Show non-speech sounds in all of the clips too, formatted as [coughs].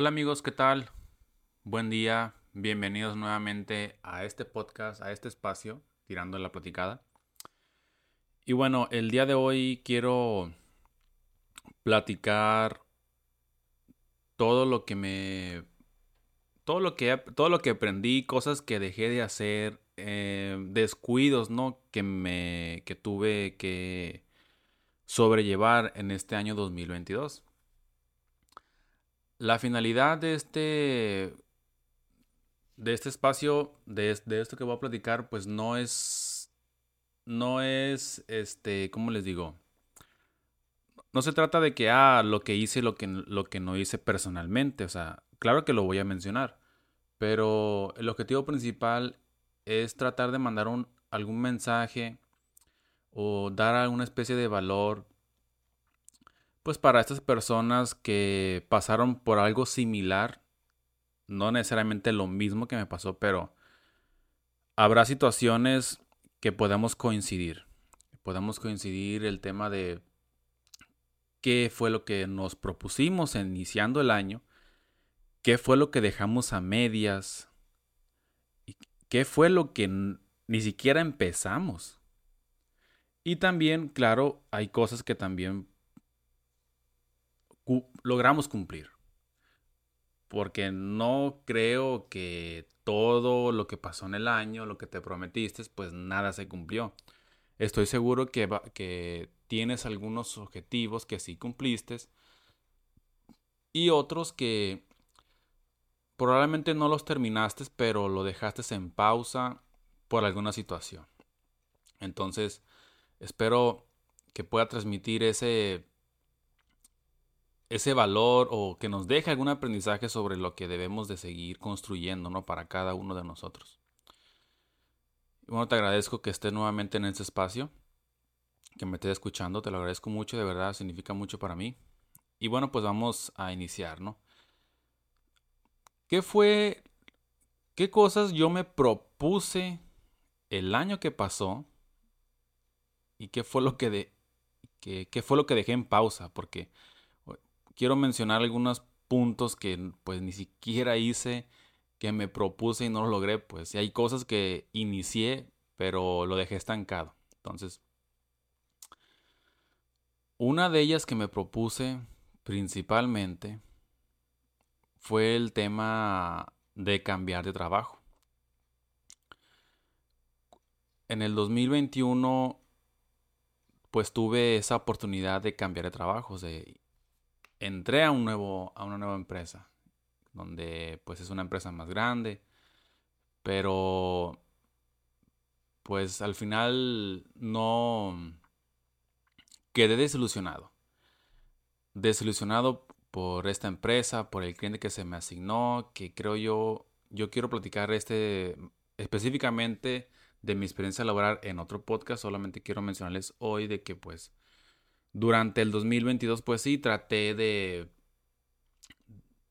Hola amigos, ¿qué tal? Buen día, bienvenidos nuevamente a este podcast, a este espacio, tirando la platicada. Y bueno, el día de hoy quiero platicar todo lo que me todo lo que todo lo que aprendí, cosas que dejé de hacer, eh, descuidos, ¿no? Que me que tuve que sobrellevar en este año 2022. La finalidad de este de este espacio, de, esto que voy a platicar, pues no es, no es, este, ¿cómo les digo? No se trata de que, ah, lo que hice, lo que, lo que no hice personalmente, o sea, claro que lo voy a mencionar, pero el objetivo principal es tratar de mandar un, algún mensaje o dar alguna especie de valor pues para estas personas que pasaron por algo similar, no necesariamente lo mismo que me pasó, pero habrá situaciones que podamos coincidir. Podemos coincidir el tema de qué fue lo que nos propusimos iniciando el año, qué fue lo que dejamos a medias, y qué fue lo que ni siquiera empezamos. Y también, claro, hay cosas que también logramos cumplir. Porque no creo que todo lo que pasó en el año, lo que te prometiste, pues nada se cumplió. Estoy seguro que, que tienes algunos objetivos que sí cumpliste y otros que probablemente no los terminaste, pero lo dejaste en pausa por alguna situación. Entonces, espero que pueda transmitir ese ese valor o que nos deje algún aprendizaje sobre lo que debemos de seguir construyendo, ¿no? Para cada uno de nosotros. bueno, te agradezco que estés nuevamente en este espacio, que me estés escuchando, te lo agradezco mucho, de verdad, significa mucho para mí. Y bueno, pues vamos a iniciar, ¿no? ¿Qué fue, qué cosas yo me propuse el año que pasó y qué fue lo que, de, qué fue lo que dejé en pausa? Porque quiero mencionar algunos puntos que pues ni siquiera hice, que me propuse y no lo logré, pues y hay cosas que inicié, pero lo dejé estancado. Entonces, una de ellas que me propuse principalmente fue el tema de cambiar de trabajo. En el 2021 pues tuve esa oportunidad de cambiar de trabajo, entré a, un nuevo, a una nueva empresa, donde pues es una empresa más grande, pero pues al final no quedé desilusionado. Desilusionado por esta empresa, por el cliente que se me asignó, que creo yo, yo quiero platicar este específicamente de mi experiencia laboral en otro podcast, solamente quiero mencionarles hoy de que pues durante el 2022, pues sí, traté de,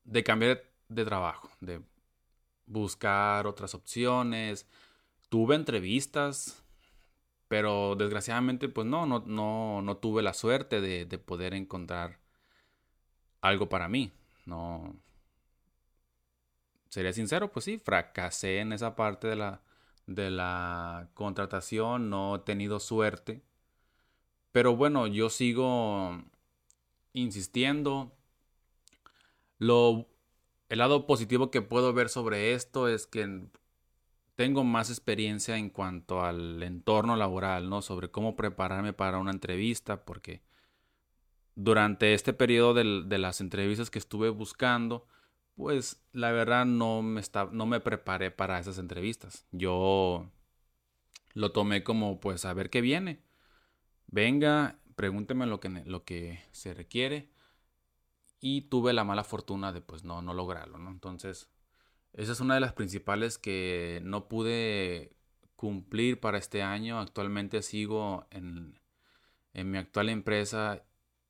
de cambiar de trabajo, de buscar otras opciones. Tuve entrevistas, pero desgraciadamente, pues no, no, no, no tuve la suerte de, de poder encontrar algo para mí. No. Sería sincero, pues sí, fracasé en esa parte de la, de la contratación, no he tenido suerte pero bueno, yo sigo insistiendo. Lo, el lado positivo que puedo ver sobre esto es que tengo más experiencia en cuanto al entorno laboral, ¿no? Sobre cómo prepararme para una entrevista, porque durante este periodo de, de las entrevistas que estuve buscando, pues la verdad no me, está, no me preparé para esas entrevistas. Yo lo tomé como pues a ver qué viene venga, pregúnteme lo que, lo que se requiere. Y tuve la mala fortuna de pues no, no lograrlo, ¿no? Entonces, esa es una de las principales que no pude cumplir para este año. Actualmente sigo en, en mi actual empresa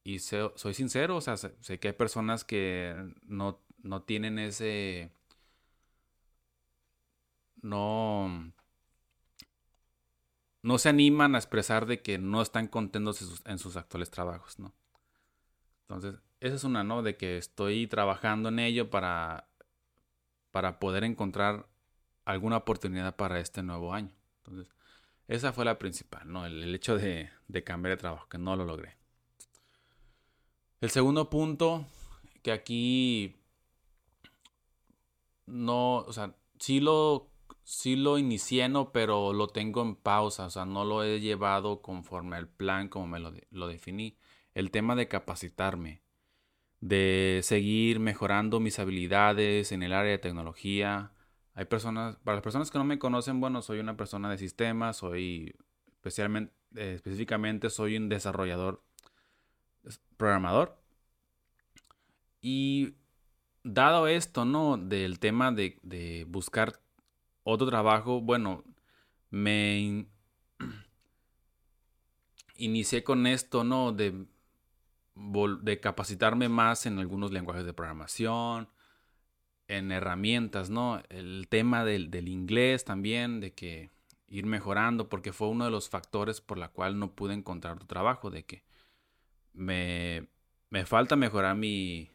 y soy sincero, o sea, sé, sé, que hay personas que no, no tienen ese... No, no se animan a expresar de que no están contentos en sus, actuales trabajos, ¿no? Entonces, esa es una, ¿no? De que estoy trabajando en ello para, para poder encontrar alguna oportunidad para este nuevo año. Entonces, esa fue la principal, ¿no? El, hecho de, de, cambiar de trabajo, que no lo logré. El segundo punto, que aquí no, o sea, sí lo, sí lo inicié, ¿no? Pero lo tengo en pausa, o sea, no lo he llevado conforme al plan como me lo, lo definí. El tema de capacitarme de seguir mejorando mis habilidades en el área de tecnología. Hay personas, para las personas que no me conocen, bueno, soy una persona de sistemas, soy especialmente, eh, específicamente soy un desarrollador, programador. Y dado esto, ¿no? Del tema de, de buscar otro trabajo, bueno, me [clears throat] inicié con esto, ¿no? De de capacitarme más en algunos lenguajes de programación, en herramientas, ¿no? El tema del, inglés también, de que ir mejorando, porque fue uno de los factores por la cual no pude encontrar tu trabajo, de que me, me falta mejorar mi,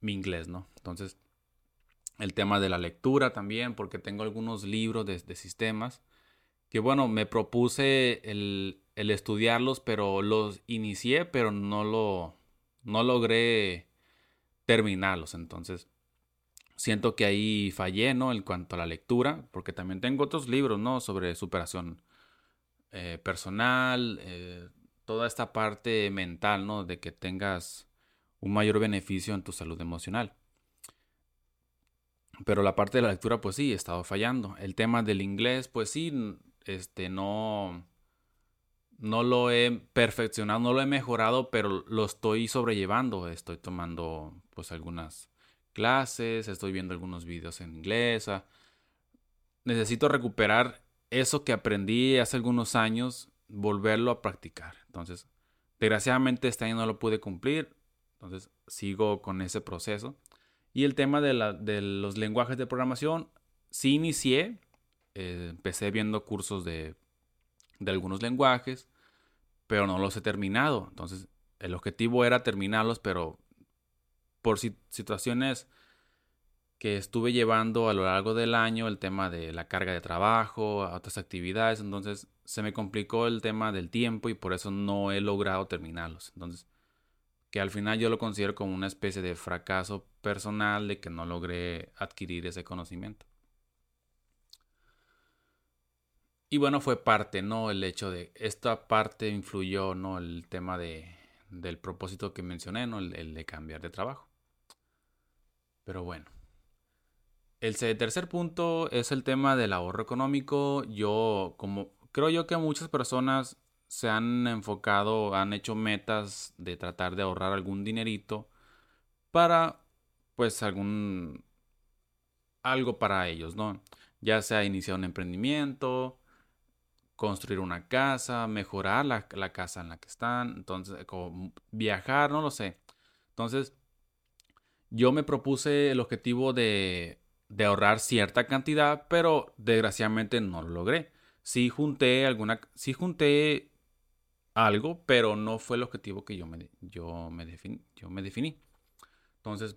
mi inglés, ¿no? Entonces, el tema de la lectura también, porque tengo algunos libros de, sistemas, que bueno, me propuse el, el estudiarlos, pero los inicié, pero no lo no logré terminarlos. Entonces, siento que ahí fallé, ¿no? En cuanto a la lectura, porque también tengo otros libros, ¿no? Sobre superación eh, personal, eh, toda esta parte mental, ¿no? De que tengas un mayor beneficio en tu salud emocional. Pero la parte de la lectura, pues sí, he estado fallando. El tema del inglés, pues sí, este, no no lo he perfeccionado, no lo he mejorado, pero lo estoy sobrellevando. Estoy tomando pues algunas clases, estoy viendo algunos videos en inglés. Ah, necesito recuperar eso que aprendí hace algunos años, volverlo a practicar. Entonces, desgraciadamente este año no lo pude cumplir, entonces sigo con ese proceso. Y el tema de, los lenguajes de programación, sí inicié, eh, empecé viendo cursos de de algunos lenguajes, pero no los he terminado. Entonces, el objetivo era terminarlos, pero por situaciones que estuve llevando a lo largo del año, el tema de la carga de trabajo, otras actividades, entonces se me complicó el tema del tiempo y por eso no he logrado terminarlos. Entonces, que al final yo lo considero como una especie de fracaso personal de que no logré adquirir ese conocimiento. Y bueno, fue parte, ¿no? El hecho de esta parte influyó, ¿no? El tema de, del propósito que mencioné, ¿no? El, de cambiar de trabajo. Pero bueno. El tercer punto es el tema del ahorro económico. Yo, como creo yo que muchas personas se han enfocado, han hecho metas de tratar de ahorrar algún dinerito para, pues, algún, algo para ellos, ¿no? Ya sea iniciar un emprendimiento, construir una casa, mejorar la, casa en la que están, entonces, como viajar, no lo sé. Entonces, yo me propuse el objetivo de, de ahorrar cierta cantidad, pero desgraciadamente no lo logré. Sí junté alguna, sí junté algo, pero no fue el objetivo que yo me, yo me, yo me definí. Entonces,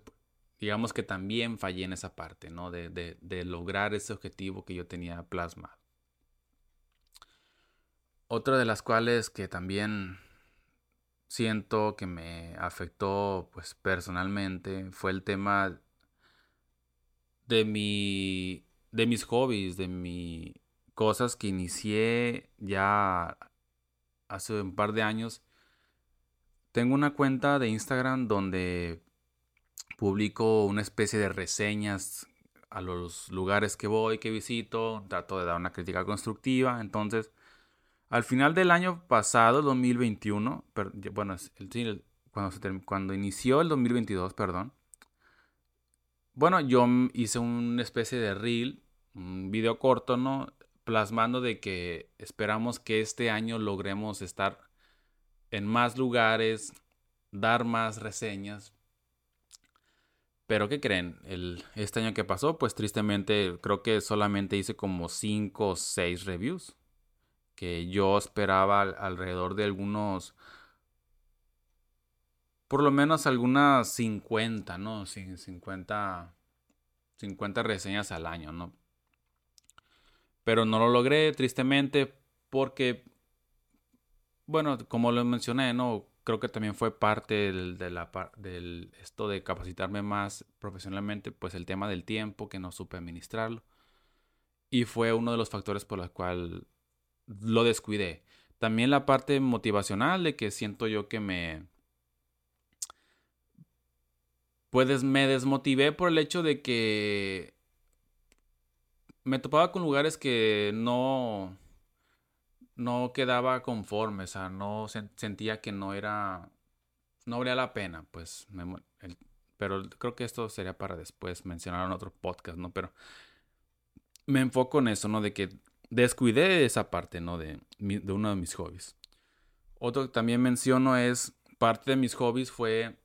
digamos que también fallé en esa parte, ¿no? De, de, lograr ese objetivo que yo tenía plasmado. Otra de las cuales que también siento que me afectó pues personalmente fue el tema de mi de mis hobbies, de mi cosas que inicié ya hace un par de años. Tengo una cuenta de Instagram donde publico una especie de reseñas a los lugares que voy, que visito, trato de dar una crítica constructiva, entonces al final del año pasado, 2021, bueno, cuando, cuando inició el 2022, perdón, bueno, yo hice una especie de reel, un video corto, ¿no? Plasmando de que esperamos que este año logremos estar en más lugares, dar más reseñas. Pero ¿qué creen? El, este año que pasó, pues tristemente creo que solamente hice como 5 o 6 reviews que yo esperaba alrededor de algunos por lo menos algunas 50, ¿no? 50, 50 reseñas al año, ¿no? Pero no lo logré, tristemente, porque, bueno, como lo mencioné, ¿no? Creo que también fue parte del, de la, del esto de capacitarme más profesionalmente, pues el tema del tiempo, que no supe administrarlo. Y fue uno de los factores por los cuales lo descuidé. También la parte motivacional de que siento yo que me... Pues me desmotivé por el hecho de que me topaba con lugares que no no quedaba conforme, o sea, no sentía que no era no valía la pena, pues pero creo que esto sería para después mencionar en otro podcast, ¿no? Pero me enfoco en eso, ¿no? De que descuidé esa parte, ¿no? De, de uno de mis hobbies. Otro que también menciono es, parte de mis hobbies fue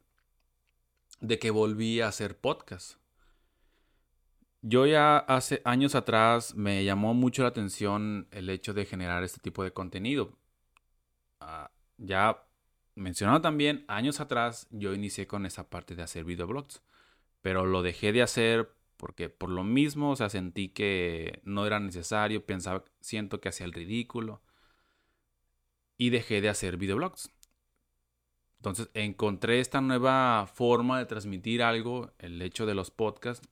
de que volví a hacer podcast. Yo ya hace años atrás me llamó mucho la atención el hecho de generar este tipo de contenido. Ah, ya mencionado también, años atrás yo inicié con esa parte de hacer videoblogs, pero lo dejé de hacer porque por lo mismo, o sea, sentí que no era necesario, pensaba, siento que hacía el ridículo y dejé de hacer videoblogs. Entonces encontré esta nueva forma de transmitir algo, el hecho de los podcasts,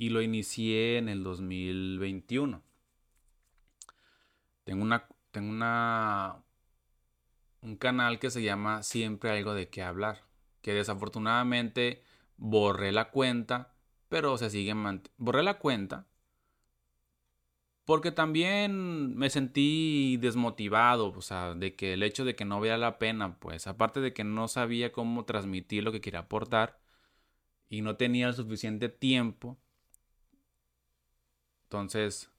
y lo inicié en el 2021. Tengo una, tengo una, un canal que se llama Siempre algo de qué hablar, que desafortunadamente borré la cuenta pero se sigue borré la cuenta porque también me sentí desmotivado, o sea, de que el hecho de que no vea la pena, pues aparte de que no sabía cómo transmitir lo que quería aportar y no tenía el suficiente tiempo, entonces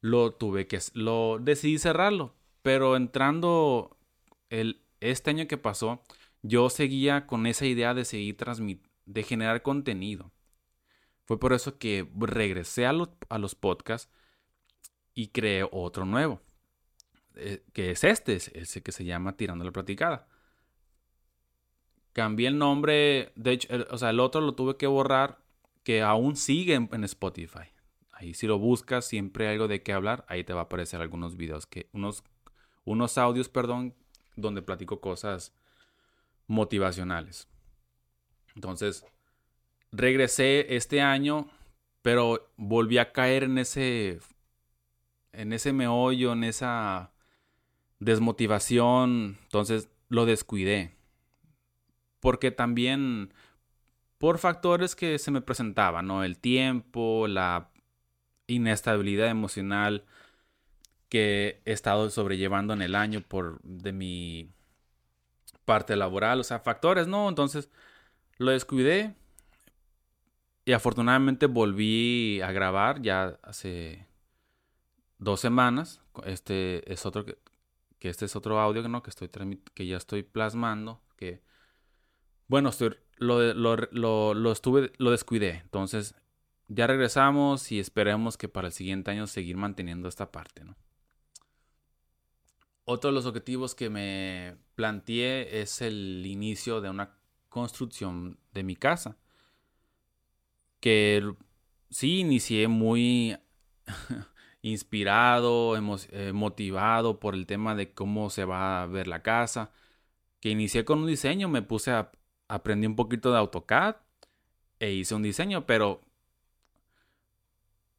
lo tuve que lo decidí cerrarlo, pero entrando el este año que pasó, yo seguía con esa idea de seguir de generar contenido. Fue por eso que regresé a los, a los podcasts y creé otro nuevo. Eh, que es este, es ese que se llama Tirando la Platicada. Cambié el nombre, de hecho, el, o sea, el otro lo tuve que borrar, que aún sigue en, Spotify. Ahí si lo buscas, siempre hay algo de qué hablar, ahí te va a aparecer algunos videos, que, unos, unos audios, perdón, donde platico cosas motivacionales. Entonces, regresé este año, pero volví a caer en ese, en ese meollo, en esa desmotivación. Entonces lo descuidé. Porque también por factores que se me presentaban, ¿no? El tiempo, la inestabilidad emocional que he estado sobrellevando en el año por de mi parte laboral, o sea, factores, ¿no? Entonces lo descuidé y afortunadamente volví a grabar ya hace dos semanas. Este es otro que, este es otro audio ¿no? que estoy que ya estoy plasmando. Que bueno, estoy, lo, lo, lo, estuve, lo descuidé. Entonces, ya regresamos y esperemos que para el siguiente año seguir manteniendo esta parte, ¿no? Otro de los objetivos que me planteé es el inicio de una construcción de mi casa que sí inicié muy [laughs] inspirado, eh, motivado por el tema de cómo se va a ver la casa. Que inicié con un diseño, me puse a aprendí un poquito de AutoCAD e hice un diseño, pero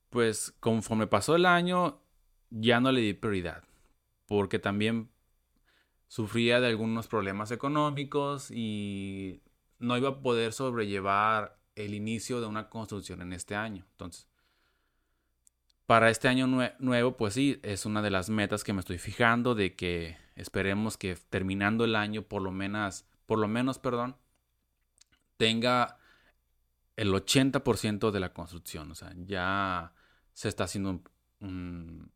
pues conforme pasó el año ya no le di prioridad, porque también sufría de algunos problemas económicos y no iba a poder sobrellevar el inicio de una construcción en este año. Entonces, para este año nuevo, pues sí, es una de las metas que me estoy fijando de que esperemos que terminando el año, por lo menos, por lo menos, perdón, tenga el 80% de la construcción. O sea, ya se está haciendo un,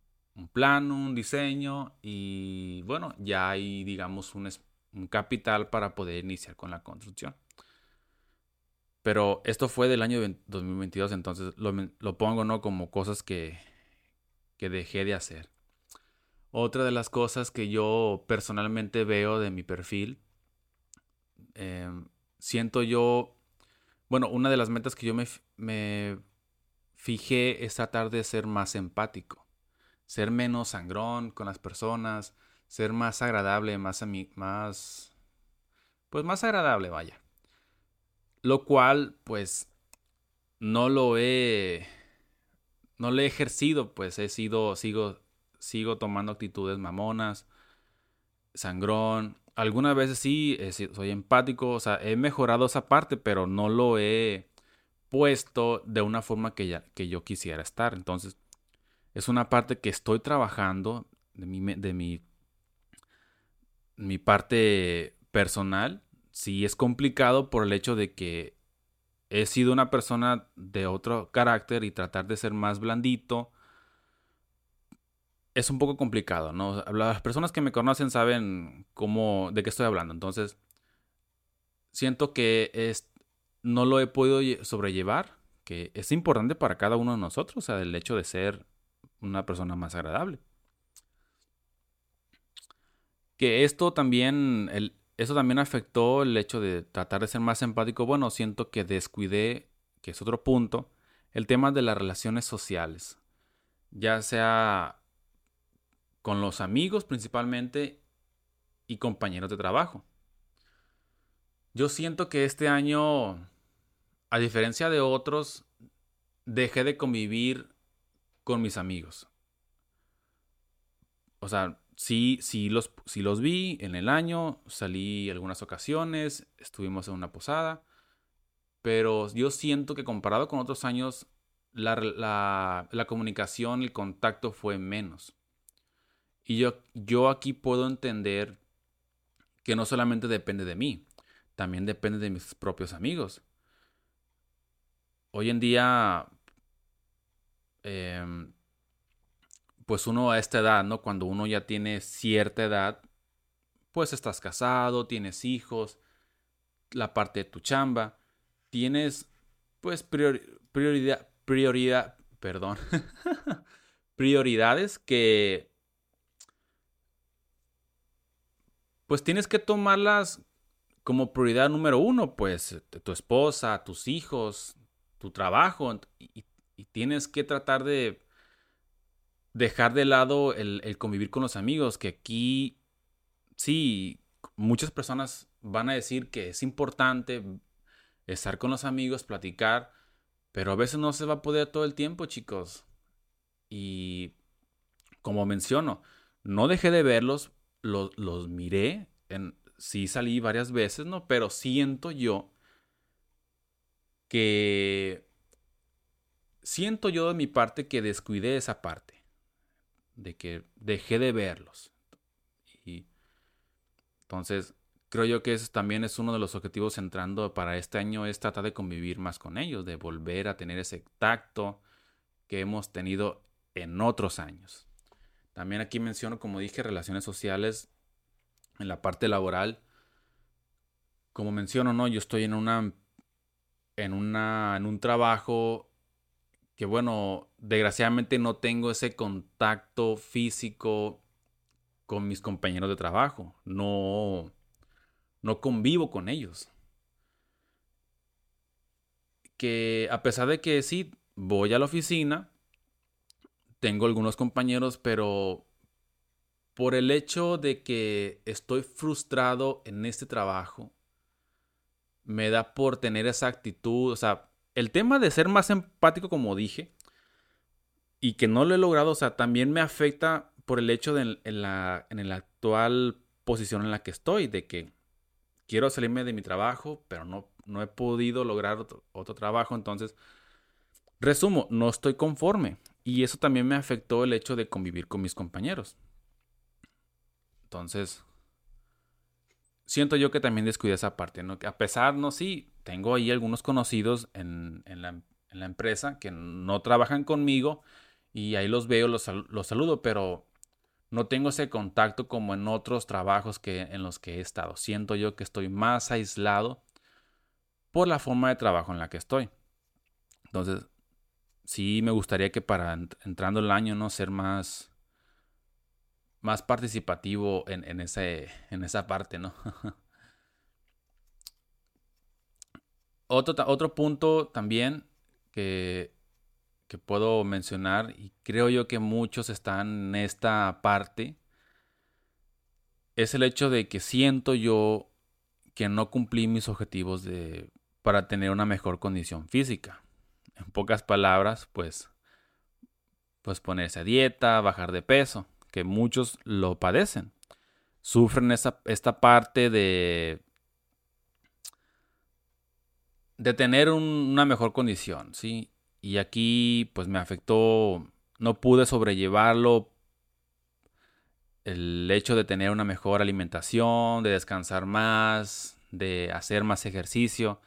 plano, un diseño y bueno, ya hay, digamos, un, un capital para poder iniciar con la construcción. Pero esto fue del año 2022, entonces lo, pongo ¿no? como cosas que, que dejé de hacer. Otra de las cosas que yo personalmente veo de mi perfil, em, siento yo, bueno, una de las metas que yo me, me fijé es tratar de ser más empático, ser menos sangrón con las personas, ser más agradable, más, más, pues más agradable, vaya. Lo cual, pues, no lo he, no lo he ejercido, pues he sido, sigo, sigo tomando actitudes mamonas, sangrón. Algunas veces sí, soy empático, o sea, he mejorado esa parte, pero no lo he puesto de una forma que, ya, que yo quisiera estar. Entonces, es una parte que estoy trabajando de mi, de mi, mi parte personal. Sí es complicado por el hecho de que he sido una persona de otro carácter y tratar de ser más blandito es un poco complicado, ¿no? Las personas que me conocen saben cómo, de qué estoy hablando. Entonces, siento que no lo he podido sobrellevar, que es importante para cada uno de nosotros, o sea, el hecho de ser una persona más agradable. Que esto también, el, eso también afectó el hecho de tratar de ser más empático. Bueno, siento que descuidé, que es otro punto, el tema de las relaciones sociales. Ya sea con los amigos principalmente y compañeros de trabajo. Yo siento que este año a diferencia de otros, dejé de convivir con mis amigos. O sea, sí, sí los, los vi en el año, salí algunas ocasiones, estuvimos en una posada, pero yo siento que comparado con otros años, la, la, comunicación, el contacto fue menos. Y yo, yo aquí puedo entender que no solamente depende de mí, también depende de mis propios amigos hoy en día, em, pues uno a esta edad, ¿no? Cuando uno ya tiene cierta edad, pues estás casado, tienes hijos, la parte de tu chamba, tienes pues prioridad, prioridad, perdón, [laughs] prioridades que pues tienes que tomarlas como prioridad número uno, pues tu esposa, tus hijos, tu trabajo y, tienes que tratar de dejar de lado el, convivir con los amigos, que aquí sí, muchas personas van a decir que es importante estar con los amigos, platicar, pero a veces no se va a poder todo el tiempo, chicos. Y como menciono, no dejé de verlos, los, los miré, en, sí salí varias veces, ¿no? Pero siento yo que siento yo de mi parte que descuidé esa parte, de que dejé de verlos. Y entonces, creo yo que eso también es uno de los objetivos entrando para este año, es tratar de convivir más con ellos, de volver a tener ese tacto que hemos tenido en otros años. También aquí menciono, como dije, relaciones sociales en la parte laboral. Como menciono, no, yo estoy en una en, una, en un trabajo que, bueno, desgraciadamente no tengo ese contacto físico con mis compañeros de trabajo. No, no convivo con ellos. Que a pesar de que sí, voy a la oficina, tengo algunos compañeros, pero por el hecho de que estoy frustrado en este trabajo, me da por tener esa actitud. O sea, el tema de ser más empático, como dije, y que no lo he logrado, o sea, también me afecta por el hecho de en la, en la actual posición en la que estoy, de que quiero salirme de mi trabajo, pero no, no he podido lograr otro, otro trabajo. Entonces, resumo, no estoy conforme. Y eso también me afectó el hecho de convivir con mis compañeros. Entonces, siento yo que también descuida esa parte, ¿no? A pesar, no, sí, tengo ahí algunos conocidos en, la, empresa que no trabajan conmigo y ahí los veo, los, los, saludo, pero no tengo ese contacto como en otros trabajos que, en los que he estado. Siento yo que estoy más aislado por la forma de trabajo en la que estoy. Entonces, sí me gustaría que para entrando el año, ¿no? Ser más más participativo en, ese, en esa parte, ¿no? [laughs] otro, otro punto también que, que puedo mencionar, y creo yo que muchos están en esta parte, es el hecho de que siento yo que no cumplí mis objetivos de, para tener una mejor condición física. En pocas palabras, pues, pues ponerse a dieta, bajar de peso, que muchos lo padecen. Sufren esta parte de, de tener una mejor condición, ¿sí? Y aquí, pues me afectó, no pude sobrellevarlo el hecho de tener una mejor alimentación, de descansar más, de hacer más ejercicio,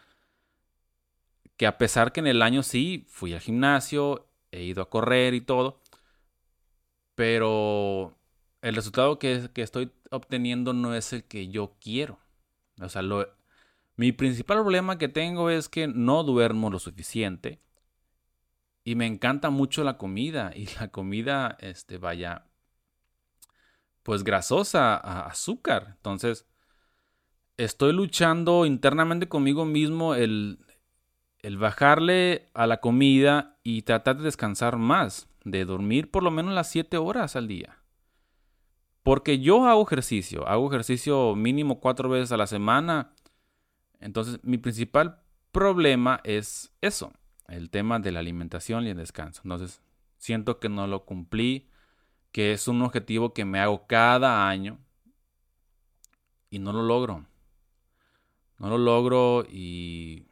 que a pesar que en el año sí fui al gimnasio, he ido a correr y todo, pero el resultado que, estoy obteniendo no es el que yo quiero. O sea, mi principal problema que tengo es que no duermo lo suficiente y me encanta mucho la comida y la comida, este, vaya, pues grasosa, a azúcar. Entonces, estoy luchando internamente conmigo mismo el, el bajarle a la comida y tratar de descansar más, de dormir por lo menos las 7 horas al día. Porque yo hago ejercicio, hago ejercicio mínimo cuatro veces a la semana. Entonces, mi principal problema es eso, el tema de la alimentación y el descanso. Entonces, siento que no lo cumplí que es un objetivo que me hago cada año y no lo logro. No lo logro y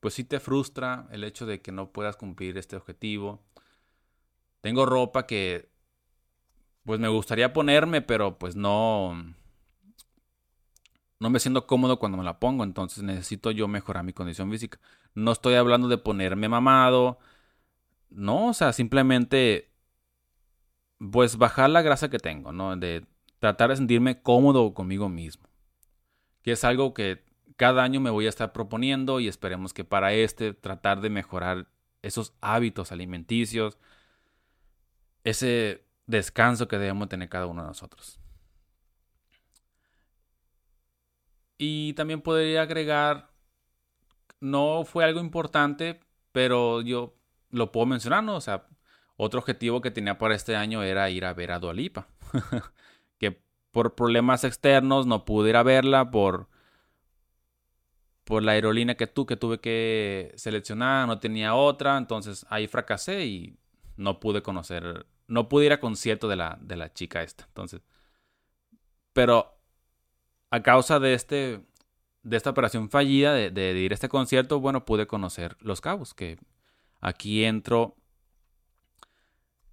pues sí te frustra el hecho de que no puedas cumplir este objetivo. Tengo ropa que pues me gustaría ponerme, pero pues no no me siento cómodo cuando me la pongo, entonces necesito yo mejorar mi condición física. No estoy hablando de ponerme mamado. No, o sea, simplemente pues bajar la grasa que tengo, ¿no? De tratar de sentirme cómodo conmigo mismo. Que es algo que cada año me voy a estar proponiendo y esperemos que para este tratar de mejorar esos hábitos alimenticios, ese descanso que debemos tener cada uno de nosotros. Y también podría agregar, no fue algo importante, pero yo lo puedo mencionar, ¿no? O sea, otro objetivo que tenía para este año era ir a ver a Dualipa. [laughs] que por problemas externos no pude ir a verla por, por la aerolínea que, tú, que tuve que seleccionar, no tenía otra, entonces ahí fracasé y no pude conocer, no pude ir a concierto de la, de la chica esta. Entonces, pero a causa de este, de esta operación fallida de, de ir a este concierto, bueno, pude conocer Los Cabos, que aquí entro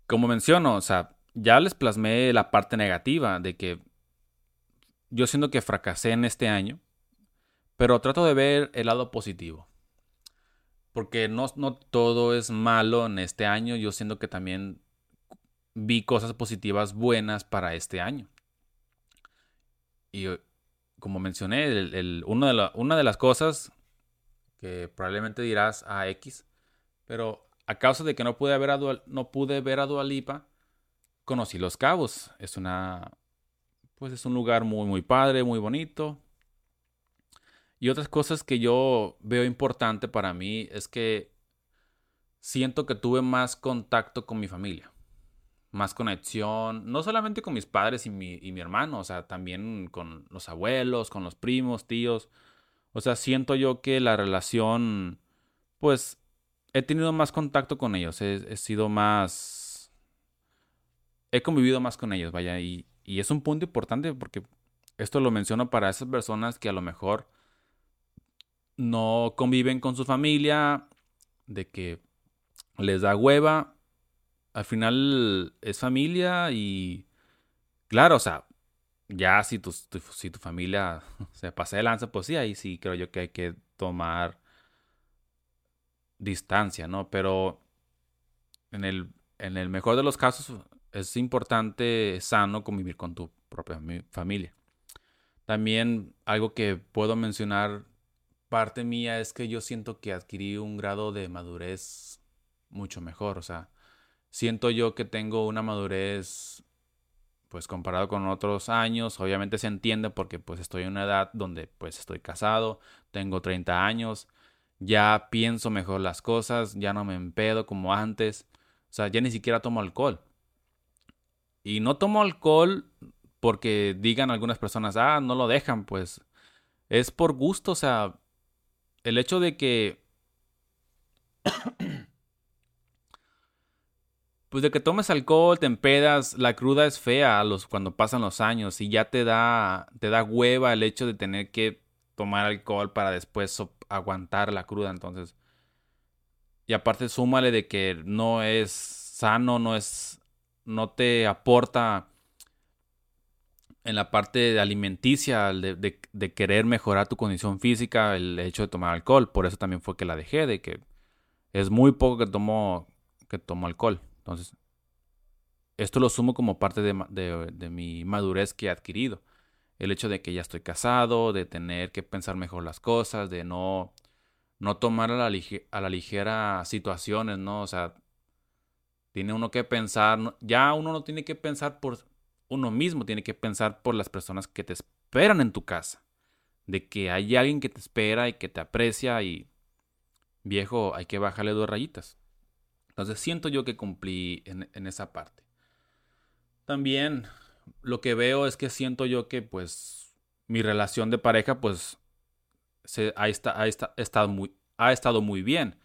como menciono, o sea, ya les plasmé la parte negativa de que yo siento que fracasé en este año, pero trato de ver el lado positivo. Porque no, no todo es malo en este año, yo siento que también vi cosas positivas buenas para este año. Y como mencioné, el, de una de las cosas que probablemente dirás a ah, X, pero a causa de que no pude ver a, no pude ver a Dualipa, conocí Los Cabos. Es una, pues es un lugar muy, muy padre, muy bonito. Y otras cosas que yo veo importante para mí es que siento que tuve más contacto con mi familia, más conexión, no solamente con mis padres y mi, y mi hermano, o sea, también con los abuelos, con los primos, tíos. O sea, siento yo que la relación, pues, he tenido más contacto con ellos, he, sido más... He convivido más con ellos, vaya, y, y es un punto importante porque esto lo menciono para esas personas que a lo mejor no conviven con su familia, de que les da hueva, al final es familia y claro, o sea, ya si tu, si tu familia [laughs] se pasa de lanza, pues sí, ahí sí creo yo que hay que tomar distancia, ¿no? Pero en el, en el mejor de los casos es importante, sano, convivir con tu propia familia. También algo que puedo mencionar, parte mía, es que yo siento que adquirí un grado de madurez mucho mejor. O sea, siento yo que tengo una madurez pues comparado con otros años, obviamente se entiende porque pues estoy en una edad donde pues estoy casado, tengo 30 años, ya pienso mejor las cosas, ya no me empedo como antes, o sea, ya ni siquiera tomo alcohol. Y no tomo alcohol porque digan algunas personas, ah, no lo dejan, pues es por gusto, o sea, el hecho de que [coughs] pues de que tomes alcohol, te empedas, la cruda es fea los, cuando pasan los años y ya te da, te da hueva el hecho de tener que tomar alcohol para después aguantar la cruda. Entonces, y aparte súmale de que no es sano, no es, no te aporta en la parte alimenticia de, de, querer mejorar tu condición física el hecho de tomar alcohol. Por eso también fue que la dejé, de que es muy poco que tomo, que tomo alcohol. Entonces, esto lo sumo como parte de, mi madurez que he adquirido. El hecho de que ya estoy casado, de tener que pensar mejor las cosas, de no, no tomar a la, a la ligera situaciones, ¿no? O sea, tiene uno que pensar, ya uno no tiene que pensar por uno mismo, tiene que pensar por las personas que te esperan en tu casa. De que hay alguien que te espera y que te aprecia y viejo, hay que bajarle dos rayitas. Entonces siento yo que cumplí en, esa parte. También lo que veo es que siento yo que pues mi relación de pareja pues se, ha, estado muy, ha estado muy bien.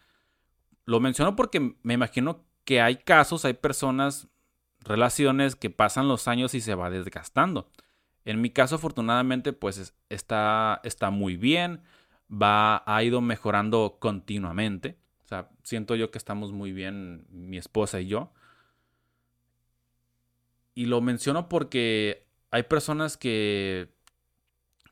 Lo menciono porque me imagino que hay casos, hay personas, relaciones que pasan los años y se va desgastando. En mi caso, afortunadamente, pues está, está muy bien, va, ha ido mejorando continuamente sea, siento yo que estamos muy bien, mi esposa y yo. Y lo menciono porque hay personas que,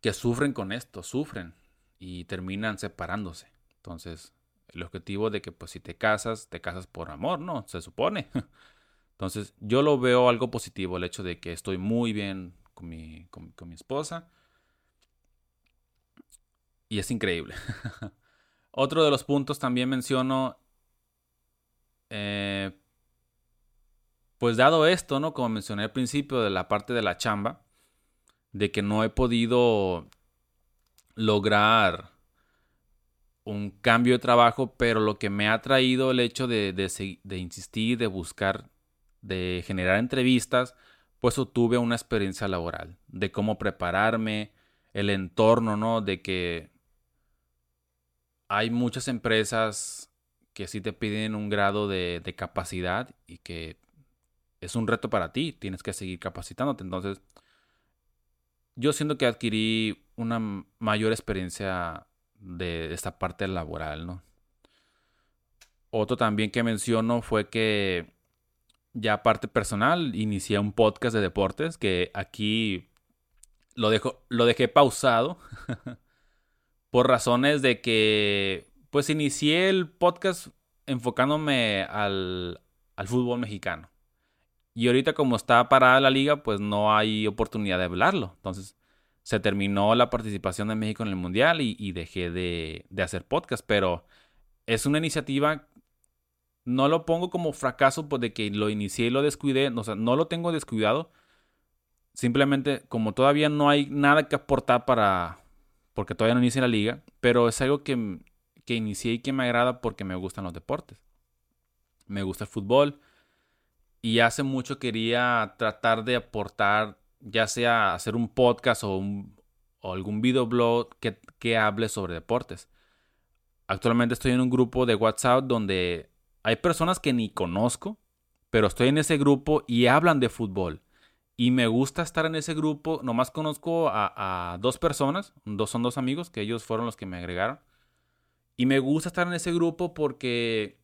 que sufren con esto, sufren y terminan separándose. Entonces, el objetivo de que pues si te casas, te casas por amor, ¿no? Se supone. [laughs] Entonces, yo lo veo algo positivo, el hecho de que estoy muy bien con mi, con mi esposa. Y es increíble. [laughs] Otro de los puntos también menciono, eh, pues dado esto, ¿no? Como mencioné al principio de la parte de la chamba, de que no he podido lograr un cambio de trabajo, pero lo que me ha traído el hecho de, de, insistir, de buscar, de generar entrevistas, pues obtuve una experiencia laboral, de cómo prepararme, el entorno, ¿no? De que hay muchas empresas que sí te piden un grado de, capacidad y que es un reto para ti, tienes que seguir capacitándote. Entonces, yo siento que adquirí una mayor experiencia de esta parte laboral, ¿no? Otro también que menciono fue que ya parte personal, inicié un podcast de deportes que aquí lo, lo dejé pausado [laughs] por razones de que pues inicié el podcast enfocándome al, al fútbol mexicano. Y ahorita como está parada la liga, pues no hay oportunidad de hablarlo. Entonces se terminó la participación de México en el Mundial y, dejé de, de, hacer podcast. Pero es una iniciativa, no lo pongo como fracaso pues de que lo inicié y lo descuidé. O sea, no lo tengo descuidado. Simplemente como todavía no hay nada que aportar para, porque todavía no inicié la liga, pero es algo que, que inicié y que me agrada porque me gustan los deportes. Me gusta el fútbol y hace mucho quería tratar de aportar, ya sea hacer un podcast o, o algún videoblog que, que hable sobre deportes. Actualmente estoy en un grupo de WhatsApp donde hay personas que ni conozco, pero estoy en ese grupo y hablan de fútbol. Y me gusta estar en ese grupo. Nomás conozco a, dos personas. Dos son dos amigos, que ellos fueron los que me agregaron. Y me gusta estar en ese grupo porque.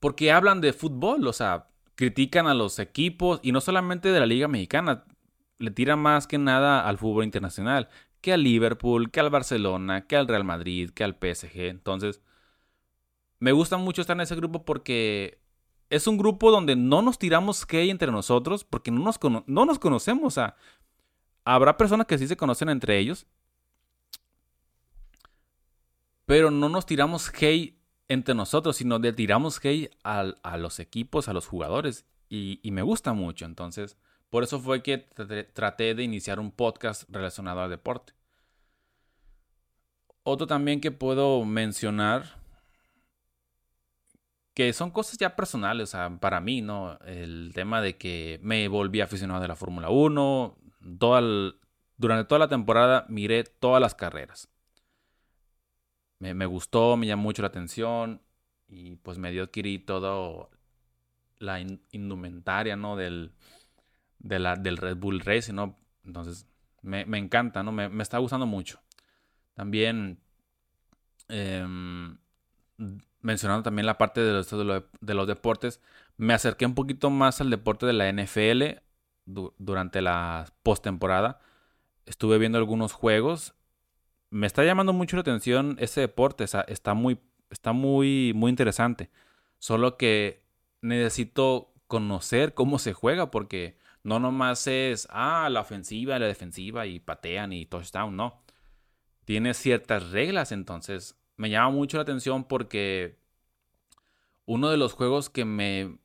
Porque hablan de fútbol. O sea, critican a los equipos. Y no solamente de la Liga Mexicana. Le tiran más que nada al fútbol internacional. Que al Liverpool, que al Barcelona, que al Real Madrid, que al PSG. Entonces. Me gusta mucho estar en ese grupo porque es un grupo donde no nos tiramos hay entre nosotros porque no nos, no nos conocemos. Habrá personas que sí se conocen entre ellos, pero no nos tiramos hate entre nosotros, sino tiramos hate a, a los equipos, a los jugadores. y, me gusta mucho. Entonces, por eso fue que traté de iniciar un podcast relacionado al deporte. Otro también que puedo mencionar, que son cosas ya personales, o sea, para mí, ¿no? El tema de que me volví aficionado de la Fórmula 1, durante toda la temporada miré todas las carreras. Me, gustó, me llamó mucho la atención y pues me dio adquirir todo la indumentaria, ¿no? Del, del Red Bull Racing, ¿no? Entonces, me, encanta, ¿no? Me, está gustando mucho. También, em, mencionando también la parte de los, de los, deportes, me acerqué un poquito más al deporte de la NFL durante la postemporada. Estuve viendo algunos juegos. Me está llamando mucho la atención ese deporte. está muy, está muy, muy interesante. Solo que necesito conocer cómo se juega porque no nomás es, ah, la ofensiva, la defensiva y patean y touchdown, no. Tiene ciertas reglas, entonces me llama mucho la atención porque uno de los juegos que me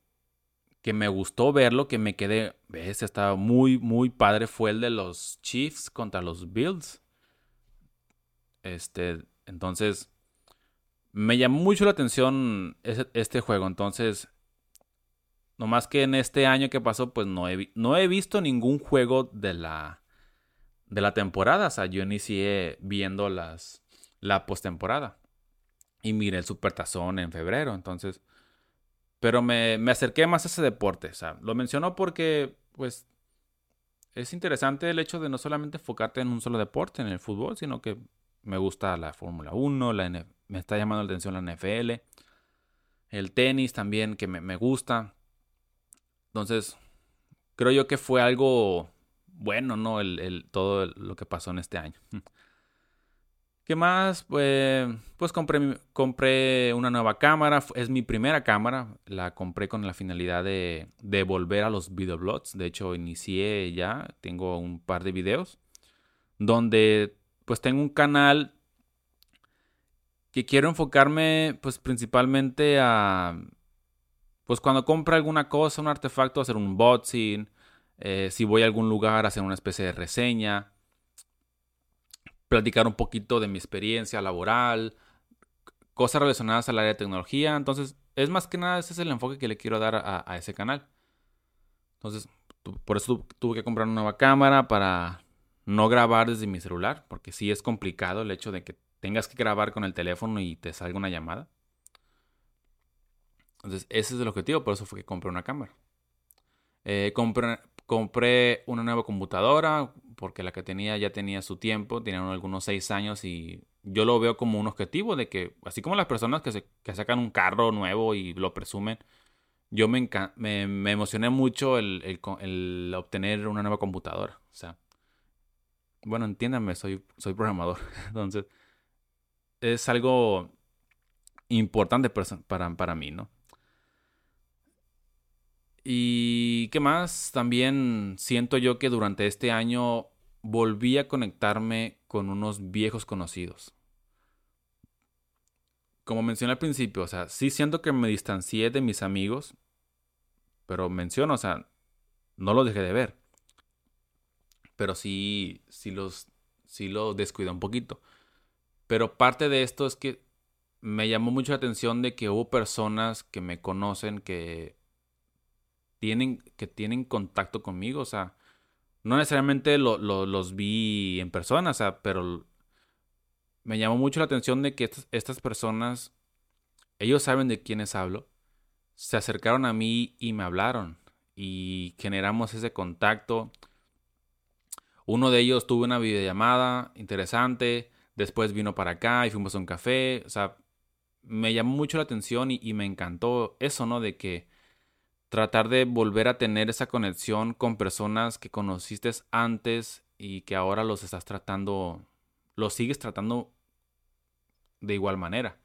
que me gustó verlo, que me quedé, ves, estaba muy muy padre fue el de los Chiefs contra los Bills. Este, entonces me llamó mucho la atención este juego, entonces no más que en este año que pasó, pues no he, no he visto ningún juego de la, de la temporada. O sea, yo inicié viendo las, la postemporada. Y miré el Supertazón en febrero. Entonces, pero me, me, acerqué más a ese deporte. O sea, lo menciono porque, pues, es interesante el hecho de no solamente enfocarte en un solo deporte, en el fútbol, sino que me gusta la Fórmula 1, la me está llamando la atención la NFL, el tenis también, que me, me gusta. Entonces, creo yo que fue algo bueno, ¿no? El, todo lo que pasó en este año. ¿Qué más? Pues, pues compré, compré una nueva cámara. Es mi primera cámara. La compré con la finalidad de, de volver a los videoblogs. De hecho, inicié ya. Tengo un par de videos. Donde pues tengo un canal que quiero enfocarme pues principalmente a pues cuando compro alguna cosa, un artefacto, hacer un unboxing, eh, si voy a algún lugar, hacer una especie de reseña, platicar un poquito de mi experiencia laboral, cosas relacionadas al área de tecnología. Entonces, es más que nada, ese es el enfoque que le quiero dar a, ese canal. Entonces, por eso tuve que comprar una nueva cámara para no grabar desde mi celular, porque sí es complicado el hecho de que tengas que grabar con el teléfono y te salga una llamada. Entonces, ese es el objetivo, por eso fue que compré una cámara. Eh, compré, una nueva computadora, porque la que tenía ya tenía su tiempo, tenía algunos seis años y yo lo veo como un objetivo de que, así como las personas que, se, que sacan un carro nuevo y lo presumen, yo me, me, me emocioné mucho el, el, el, obtener una nueva computadora. O sea, bueno, entiéndanme, soy, soy programador. [laughs] Entonces, es algo importante para, para mí, ¿no? Y qué más, también siento yo que durante este año volví a conectarme con unos viejos conocidos. Como mencioné al principio, o sea, sí siento que me distancié de mis amigos, pero menciono, o sea, no los dejé de ver. Pero sí, sí los, sí los descuidé un poquito. Pero parte de esto es que me llamó mucho la atención de que hubo personas que me conocen que tienen, que tienen contacto conmigo, o sea, no necesariamente los vi en persona, o sea, pero me llamó mucho la atención de que estas, personas, ellos saben de quiénes hablo, se acercaron a mí y me hablaron y generamos ese contacto. Uno de ellos tuvo una videollamada interesante, después vino para acá y fuimos a un café, o sea, me llamó mucho la atención y, y me encantó eso, ¿no? De que tratar de volver a tener esa conexión con personas que conociste antes y que ahora los estás tratando, los sigues tratando de igual manera.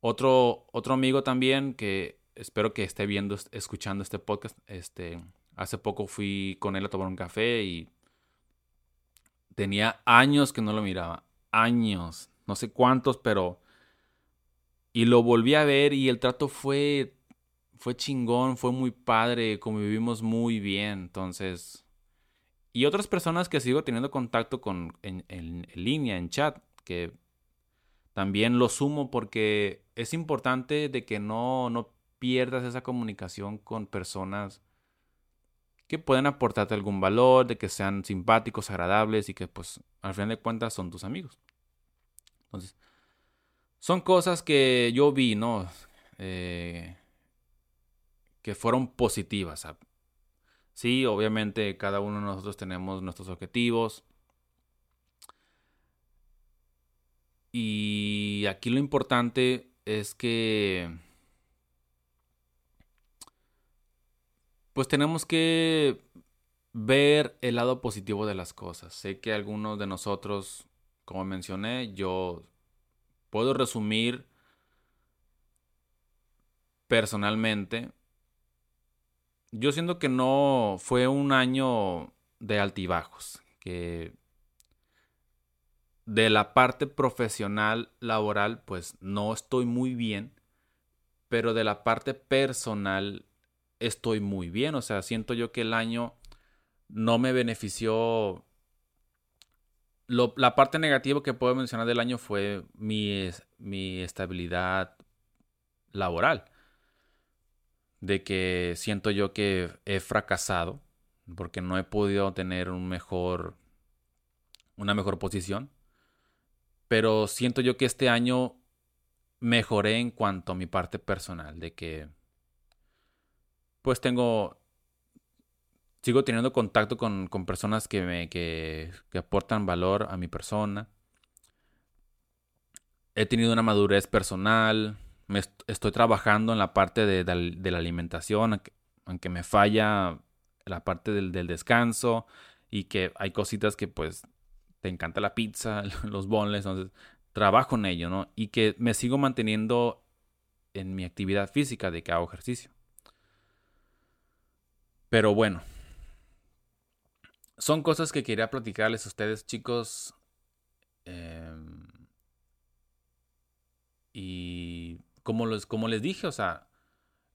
Otro, otro amigo también que espero que esté viendo, escuchando este podcast, este, hace poco fui con él a tomar un café y tenía años que no lo miraba, años, no sé cuántos, pero... Y lo volví a ver y el trato fue fue chingón, fue muy padre, convivimos muy bien, entonces... Y otras personas que sigo teniendo contacto con en, línea, en chat, que también lo sumo porque es importante de que no, no pierdas esa comunicación con personas que pueden aportarte algún valor, de que sean simpáticos, agradables y que pues al final de cuentas son tus amigos. Entonces, son cosas que yo vi, ¿no? Eh, que fueron positivas. Sí, obviamente cada uno de nosotros tenemos nuestros objetivos. Y aquí lo importante es que pues tenemos que ver el lado positivo de las cosas. Sé que algunos de nosotros, como mencioné, yo puedo resumir personalmente. Yo siento que no fue un año de altibajos, que de la parte profesional, laboral, pues no estoy muy bien, pero de la parte personal estoy muy bien. O sea, siento yo que el año no me benefició. la parte negativa que puedo mencionar del año fue mi, mi estabilidad laboral. De que siento yo que he fracasado porque no he podido tener un mejor, una mejor posición. Pero siento yo que este año mejoré en cuanto a mi parte personal, de que pues tengo, sigo teniendo contacto con, personas que me, que, aportan valor a mi persona. He tenido una madurez personal, estoy trabajando en la parte de, la alimentación, aunque, me falla la parte del, del, descanso y que hay cositas que pues te encanta la pizza, [laughs] los bonles, entonces trabajo en ello, ¿no? Y que me sigo manteniendo en mi actividad física de que hago ejercicio. Pero bueno, son cosas que quería platicarles a ustedes, chicos. Em, y como les, como les dije, o sea,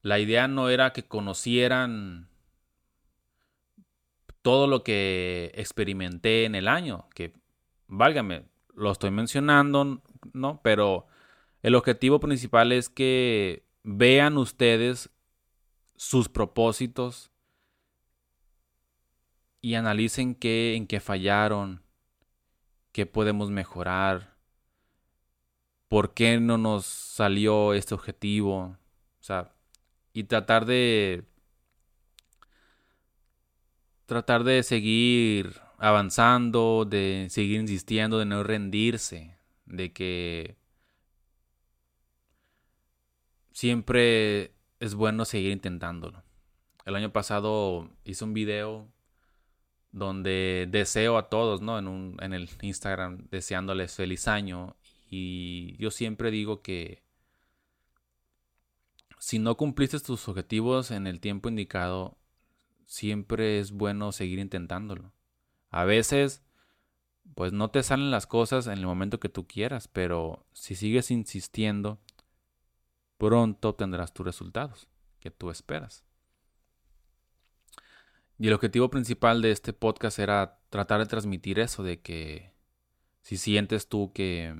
la idea no era que conocieran todo lo que experimenté en el año, que válgame, lo estoy mencionando, ¿no? Pero el objetivo principal es que vean ustedes sus propósitos, y analicen qué, en qué fallaron, qué podemos mejorar, por qué no nos salió este objetivo, o sea, y tratar de tratar de seguir avanzando, de seguir insistiendo, de no rendirse, de que siempre es bueno seguir intentándolo. El año pasado hice un video donde deseo a todos, ¿no? En, un, en el Instagram deseándoles feliz año. Y yo siempre digo que si no cumpliste tus objetivos en el tiempo indicado, siempre es bueno seguir intentándolo. A veces, pues no te salen las cosas en el momento que tú quieras, pero si sigues insistiendo, pronto obtendrás tus resultados que tú esperas. Y el objetivo principal de este podcast era tratar de transmitir eso, de que si sientes tú que,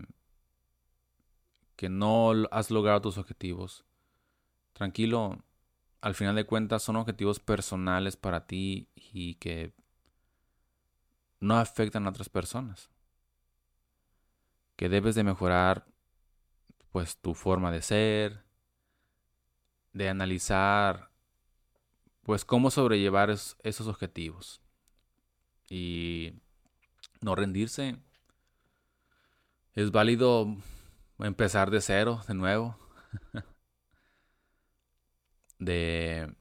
que no has logrado tus objetivos, tranquilo, al final de cuentas son objetivos personales para ti y que no afectan a otras personas. Que debes de mejorar pues tu forma de ser, de analizar pues cómo sobrellevar esos objetivos. Y no rendirse. Es válido empezar de cero, de nuevo. [laughs] de,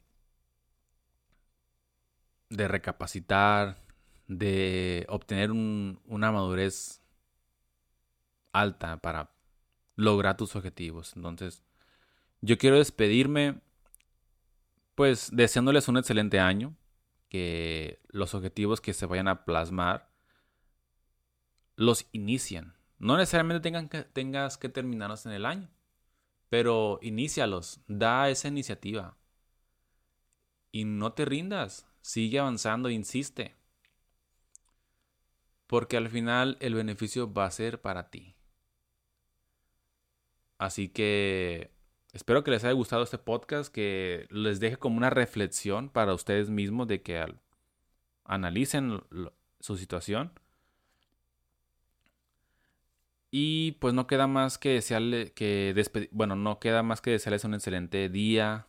de recapacitar, de obtener una madurez alta para lograr tus objetivos. Entonces, yo quiero despedirme pues deseándoles un excelente año, que los objetivos que se vayan a plasmar los inician. No necesariamente tengan que, tengas que terminarlos en el año, pero inícialos, da esa iniciativa. Y no te rindas, sigue avanzando, insiste. Porque al final el beneficio va a ser para ti. Así que espero que les haya gustado este podcast, que les deje como una reflexión para ustedes mismos de que analicen su situación. Y pues no queda más que desearle que bueno, no queda más que desearles un excelente día,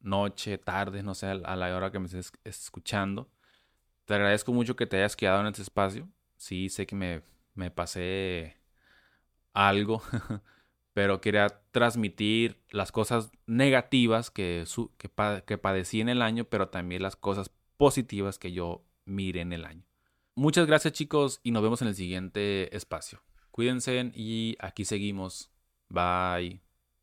noche, tarde, no sé, a la hora que me estés escuchando. Te agradezco mucho que te hayas quedado en este espacio. Sí, sé que me, me pasé algo, [laughs] pero quería transmitir las cosas negativas que, que, que padecí en el año, pero también las cosas positivas que yo miré en el año. Muchas gracias chicos y nos vemos en el siguiente espacio. Cuídense y aquí seguimos. Bye.